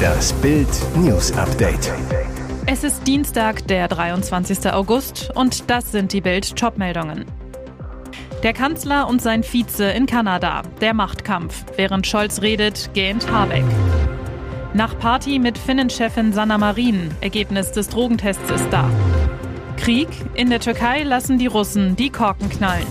Das Bild News Update. Es ist Dienstag, der 23. August und das sind die Bild Topmeldungen. Der Kanzler und sein Vize in Kanada. Der Machtkampf. Während Scholz redet, gähnt Habeck. Nach Party mit Finnenchefin Sanna Marin. Ergebnis des Drogentests ist da. Krieg. In der Türkei lassen die Russen die Korken knallen.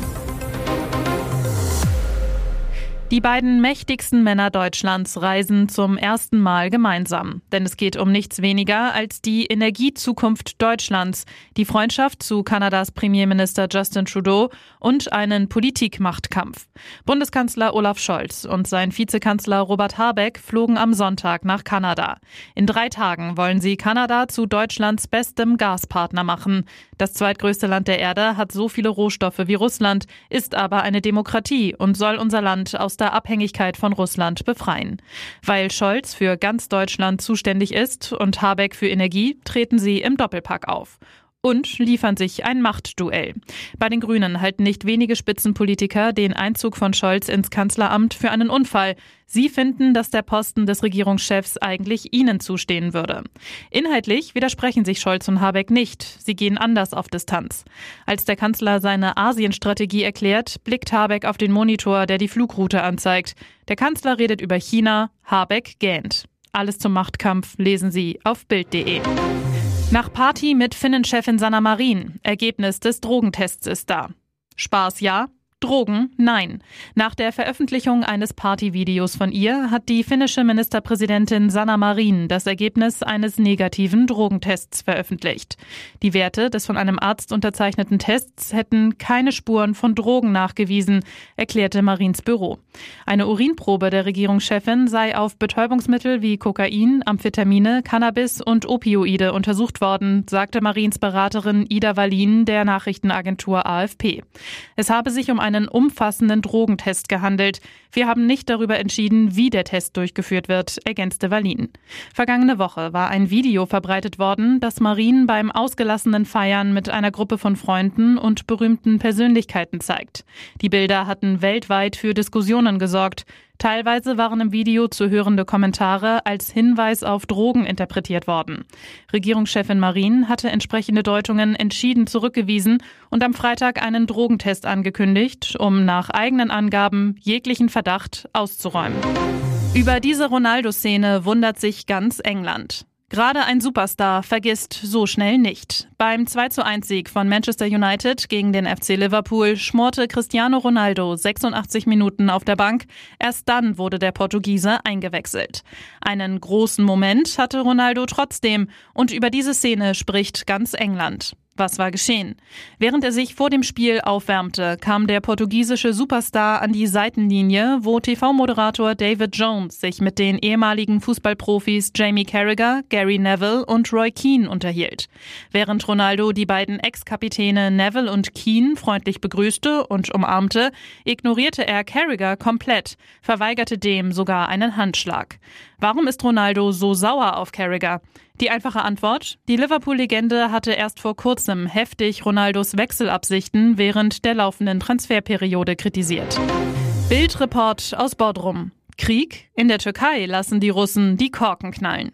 Die beiden mächtigsten Männer Deutschlands reisen zum ersten Mal gemeinsam. Denn es geht um nichts weniger als die Energiezukunft Deutschlands, die Freundschaft zu Kanadas Premierminister Justin Trudeau und einen Politikmachtkampf. Bundeskanzler Olaf Scholz und sein Vizekanzler Robert Habeck flogen am Sonntag nach Kanada. In drei Tagen wollen sie Kanada zu Deutschlands bestem Gaspartner machen. Das zweitgrößte Land der Erde hat so viele Rohstoffe wie Russland, ist aber eine Demokratie und soll unser Land aus der Abhängigkeit von Russland befreien. Weil Scholz für ganz Deutschland zuständig ist und Habeck für Energie, treten sie im Doppelpack auf und liefern sich ein Machtduell. Bei den Grünen halten nicht wenige Spitzenpolitiker den Einzug von Scholz ins Kanzleramt für einen Unfall. Sie finden, dass der Posten des Regierungschefs eigentlich ihnen zustehen würde. Inhaltlich widersprechen sich Scholz und Habeck nicht. Sie gehen anders auf Distanz. Als der Kanzler seine Asienstrategie erklärt, blickt Habeck auf den Monitor, der die Flugroute anzeigt. Der Kanzler redet über China, Habeck gähnt. Alles zum Machtkampf lesen Sie auf Bild.de. Nach Party mit Finnenchefin Sanna Marin. Ergebnis des Drogentests ist da. Spaß ja, Drogen? Nein. Nach der Veröffentlichung eines Partyvideos von ihr hat die finnische Ministerpräsidentin Sanna Marin das Ergebnis eines negativen Drogentests veröffentlicht. Die Werte des von einem Arzt unterzeichneten Tests hätten keine Spuren von Drogen nachgewiesen, erklärte Marins Büro. Eine Urinprobe der Regierungschefin sei auf Betäubungsmittel wie Kokain, Amphetamine, Cannabis und Opioide untersucht worden, sagte Marins Beraterin Ida Wallin der Nachrichtenagentur AFP. Es habe sich um einen umfassenden Drogentest gehandelt. Wir haben nicht darüber entschieden, wie der Test durchgeführt wird, ergänzte Wallin. Vergangene Woche war ein Video verbreitet worden, das Marien beim ausgelassenen Feiern mit einer Gruppe von Freunden und berühmten Persönlichkeiten zeigt. Die Bilder hatten weltweit für Diskussionen gesorgt. Teilweise waren im Video zu hörende Kommentare als Hinweis auf Drogen interpretiert worden. Regierungschefin Marin hatte entsprechende Deutungen entschieden zurückgewiesen und am Freitag einen Drogentest angekündigt, um nach eigenen Angaben jeglichen Verdacht auszuräumen. Über diese Ronaldo-Szene wundert sich ganz England. Gerade ein Superstar vergisst so schnell nicht. Beim 2 zu 1 Sieg von Manchester United gegen den FC Liverpool schmorte Cristiano Ronaldo 86 Minuten auf der Bank. Erst dann wurde der Portugiese eingewechselt. Einen großen Moment hatte Ronaldo trotzdem und über diese Szene spricht ganz England. Was war geschehen? Während er sich vor dem Spiel aufwärmte, kam der portugiesische Superstar an die Seitenlinie, wo TV-Moderator David Jones sich mit den ehemaligen Fußballprofis Jamie Carragher, Gary Neville und Roy Keane unterhielt. Während Ronaldo die beiden Ex-Kapitäne Neville und Keane freundlich begrüßte und umarmte, ignorierte er Carragher komplett, verweigerte dem sogar einen Handschlag. Warum ist Ronaldo so sauer auf Carragher? Die einfache Antwort, die Liverpool-Legende hatte erst vor kurzem heftig Ronaldos Wechselabsichten während der laufenden Transferperiode kritisiert. Bildreport aus Bodrum. Krieg? In der Türkei lassen die Russen die Korken knallen.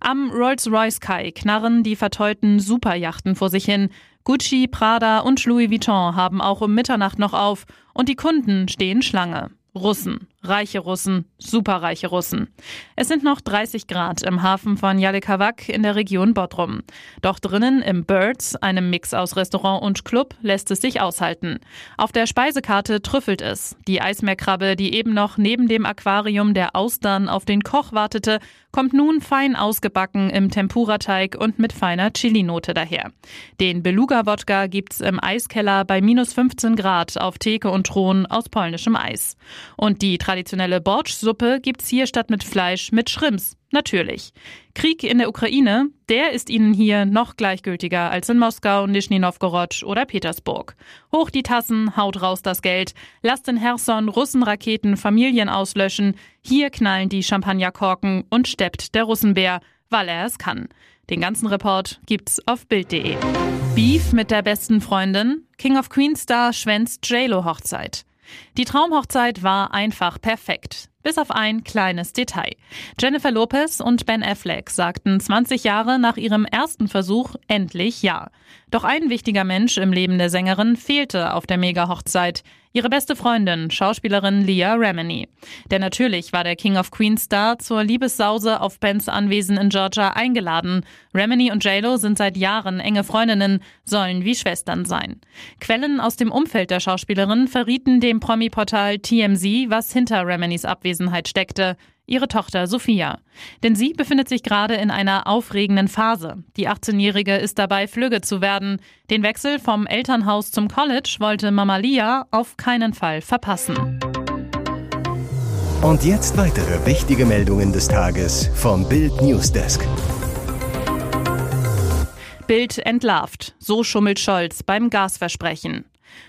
Am Rolls-Royce Kai knarren die verteuten Superjachten vor sich hin. Gucci, Prada und Louis Vuitton haben auch um Mitternacht noch auf und die Kunden stehen Schlange. Russen, reiche Russen, superreiche Russen. Es sind noch 30 Grad im Hafen von Jalikawak in der Region Bodrum. Doch drinnen im Birds, einem Mix aus Restaurant und Club, lässt es sich aushalten. Auf der Speisekarte trüffelt es. Die Eismeerkrabbe, die eben noch neben dem Aquarium der Austern auf den Koch wartete, kommt nun fein ausgebacken im Tempurateig und mit feiner Chilinote daher. Den Beluga-Wodka gibt's im Eiskeller bei minus 15 Grad auf Theke und Thron aus polnischem Eis. Und die traditionelle Bortsch-Suppe gibt's hier statt mit Fleisch mit Schrimps. Natürlich. Krieg in der Ukraine, der ist ihnen hier noch gleichgültiger als in Moskau, Nischni Novgorod oder Petersburg. Hoch die Tassen, haut raus das Geld. Lasst in Herson Russenraketen Familien auslöschen. Hier knallen die Champagnerkorken und steppt der Russenbär, weil er es kann. Den ganzen Report gibt's auf Bild.de. Beef mit der besten Freundin. King of Queens Star schwänzt JLo Hochzeit. Die Traumhochzeit war einfach perfekt. Bis auf ein kleines Detail. Jennifer Lopez und Ben Affleck sagten 20 Jahre nach ihrem ersten Versuch endlich Ja. Doch ein wichtiger Mensch im Leben der Sängerin fehlte auf der Mega-Hochzeit. Ihre beste Freundin, Schauspielerin Leah Remini. Denn natürlich war der King of Queens Star zur Liebessause auf Bens Anwesen in Georgia eingeladen. Remini und JLo sind seit Jahren enge Freundinnen, sollen wie Schwestern sein. Quellen aus dem Umfeld der Schauspielerin verrieten dem Promi-Portal TMZ, was hinter Reminis Abwesenheit steckte ihre Tochter Sophia. Denn sie befindet sich gerade in einer aufregenden Phase. Die 18-Jährige ist dabei, flügge zu werden. Den Wechsel vom Elternhaus zum College wollte Mama Lia auf keinen Fall verpassen. Und jetzt weitere wichtige Meldungen des Tages vom Bild Newsdesk. Bild entlarvt. So schummelt Scholz beim Gasversprechen.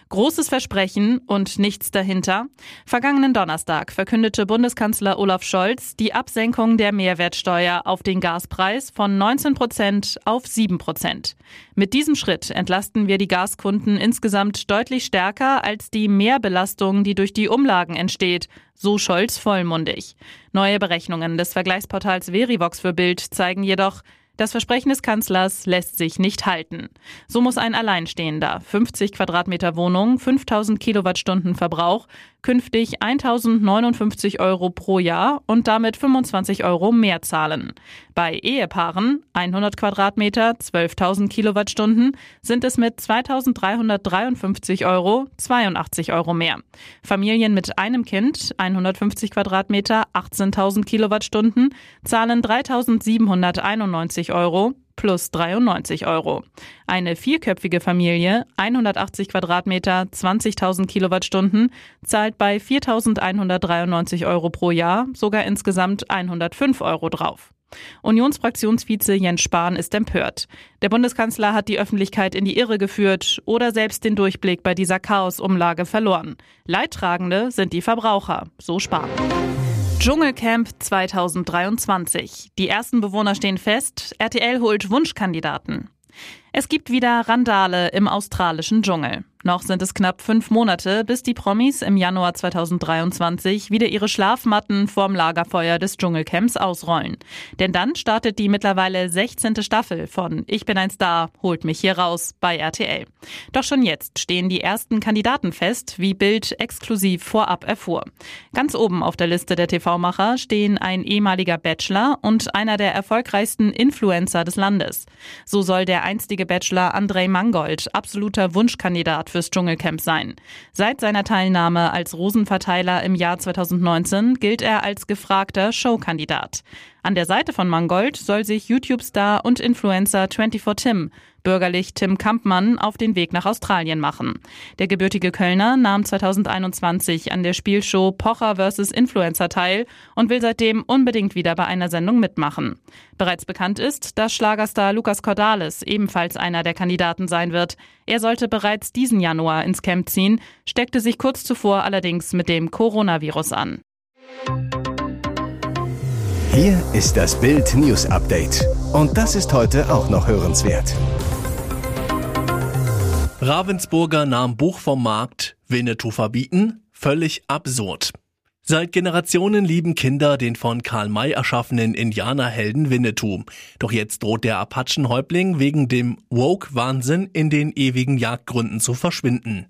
Großes Versprechen und nichts dahinter. Vergangenen Donnerstag verkündete Bundeskanzler Olaf Scholz die Absenkung der Mehrwertsteuer auf den Gaspreis von 19 Prozent auf 7 Prozent. Mit diesem Schritt entlasten wir die Gaskunden insgesamt deutlich stärker als die Mehrbelastung, die durch die Umlagen entsteht, so Scholz vollmundig. Neue Berechnungen des Vergleichsportals Verivox für Bild zeigen jedoch, das Versprechen des Kanzlers lässt sich nicht halten. So muss ein Alleinstehender 50 Quadratmeter Wohnung, 5000 Kilowattstunden Verbrauch künftig 1059 Euro pro Jahr und damit 25 Euro mehr zahlen. Bei Ehepaaren 100 Quadratmeter, 12.000 Kilowattstunden sind es mit 2353 Euro 82 Euro mehr. Familien mit einem Kind 150 Quadratmeter, 18.000 Kilowattstunden zahlen 3791 Euro plus 93 Euro. Eine vierköpfige Familie, 180 Quadratmeter, 20.000 Kilowattstunden, zahlt bei 4.193 Euro pro Jahr sogar insgesamt 105 Euro drauf. Unionsfraktionsvize Jens Spahn ist empört. Der Bundeskanzler hat die Öffentlichkeit in die Irre geführt oder selbst den Durchblick bei dieser Chaosumlage verloren. Leidtragende sind die Verbraucher, so Spahn. Dschungelcamp 2023. Die ersten Bewohner stehen fest. RTL holt Wunschkandidaten. Es gibt wieder Randale im australischen Dschungel. Noch sind es knapp fünf Monate, bis die Promis im Januar 2023 wieder ihre Schlafmatten vorm Lagerfeuer des Dschungelcamps ausrollen. Denn dann startet die mittlerweile 16. Staffel von Ich bin ein Star, holt mich hier raus bei RTL. Doch schon jetzt stehen die ersten Kandidaten fest, wie Bild exklusiv vorab erfuhr. Ganz oben auf der Liste der TV-Macher stehen ein ehemaliger Bachelor und einer der erfolgreichsten Influencer des Landes. So soll der einstige Bachelor Andrei Mangold absoluter Wunschkandidat fürs Dschungelcamp sein. Seit seiner Teilnahme als Rosenverteiler im Jahr 2019 gilt er als gefragter Showkandidat. An der Seite von Mangold soll sich YouTube-Star und Influencer 24 Tim, bürgerlich Tim Kampmann, auf den Weg nach Australien machen. Der gebürtige Kölner nahm 2021 an der Spielshow Pocher vs. Influencer teil und will seitdem unbedingt wieder bei einer Sendung mitmachen. Bereits bekannt ist, dass Schlagerstar Lukas Cordalis ebenfalls einer der Kandidaten sein wird. Er sollte bereits diesen Januar ins Camp ziehen, steckte sich kurz zuvor allerdings mit dem Coronavirus an. Hier ist das Bild News Update. Und das ist heute auch noch hörenswert. Ravensburger nahm Buch vom Markt, Winnetou verbieten? Völlig absurd. Seit Generationen lieben Kinder den von Karl May erschaffenen Indianerhelden Winnetou. Doch jetzt droht der Apachenhäuptling wegen dem Woke-Wahnsinn in den ewigen Jagdgründen zu verschwinden.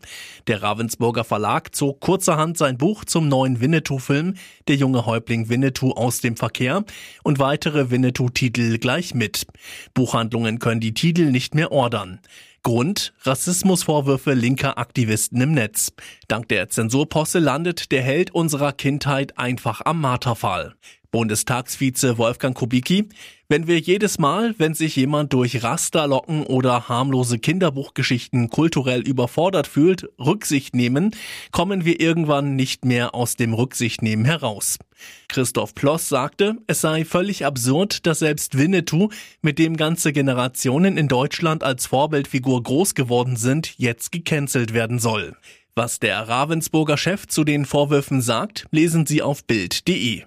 Der Ravensburger Verlag zog kurzerhand sein Buch zum neuen Winnetou-Film Der junge Häuptling Winnetou aus dem Verkehr und weitere Winnetou-Titel gleich mit. Buchhandlungen können die Titel nicht mehr ordern. Grund Rassismusvorwürfe linker Aktivisten im Netz. Dank der Zensurposse landet der Held unserer Kindheit einfach am Marterfall. Bundestagsvize Wolfgang Kubicki, wenn wir jedes Mal, wenn sich jemand durch Rasterlocken oder harmlose Kinderbuchgeschichten kulturell überfordert fühlt, Rücksicht nehmen, kommen wir irgendwann nicht mehr aus dem Rücksichtnehmen heraus. Christoph Ploss sagte, es sei völlig absurd, dass selbst Winnetou, mit dem ganze Generationen in Deutschland als Vorbildfigur groß geworden sind, jetzt gecancelt werden soll. Was der Ravensburger Chef zu den Vorwürfen sagt, lesen Sie auf Bild.de.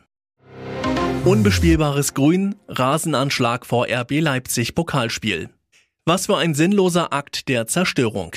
Unbespielbares Grün, Rasenanschlag vor RB Leipzig Pokalspiel. Was für ein sinnloser Akt der Zerstörung.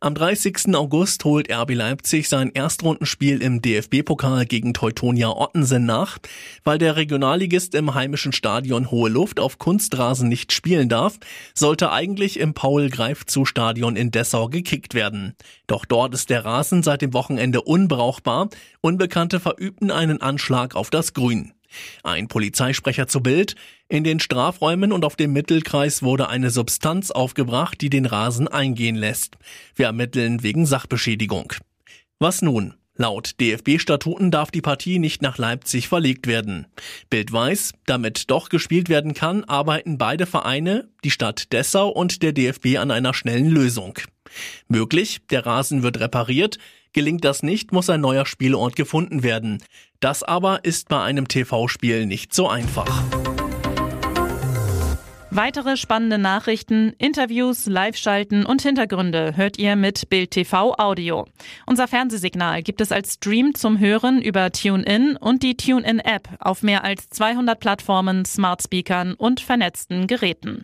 Am 30. August holt RB Leipzig sein Erstrundenspiel im DFB-Pokal gegen Teutonia Ottensen nach. Weil der Regionalligist im heimischen Stadion Hohe Luft auf Kunstrasen nicht spielen darf, sollte eigentlich im Paul-Greifzu-Stadion in Dessau gekickt werden. Doch dort ist der Rasen seit dem Wochenende unbrauchbar. Unbekannte verübten einen Anschlag auf das Grün. Ein Polizeisprecher zu Bild. In den Strafräumen und auf dem Mittelkreis wurde eine Substanz aufgebracht, die den Rasen eingehen lässt. Wir ermitteln wegen Sachbeschädigung. Was nun? Laut DFB-Statuten darf die Partie nicht nach Leipzig verlegt werden. Bild weiß, damit doch gespielt werden kann, arbeiten beide Vereine, die Stadt Dessau und der DFB an einer schnellen Lösung. Möglich, der Rasen wird repariert, gelingt das nicht, muss ein neuer Spielort gefunden werden. Das aber ist bei einem TV-Spiel nicht so einfach. Weitere spannende Nachrichten, Interviews, Live-Schalten und Hintergründe hört ihr mit Bild TV Audio. Unser Fernsehsignal gibt es als Stream zum Hören über TuneIn und die TuneIn-App auf mehr als 200 Plattformen, Smart Speakern und vernetzten Geräten.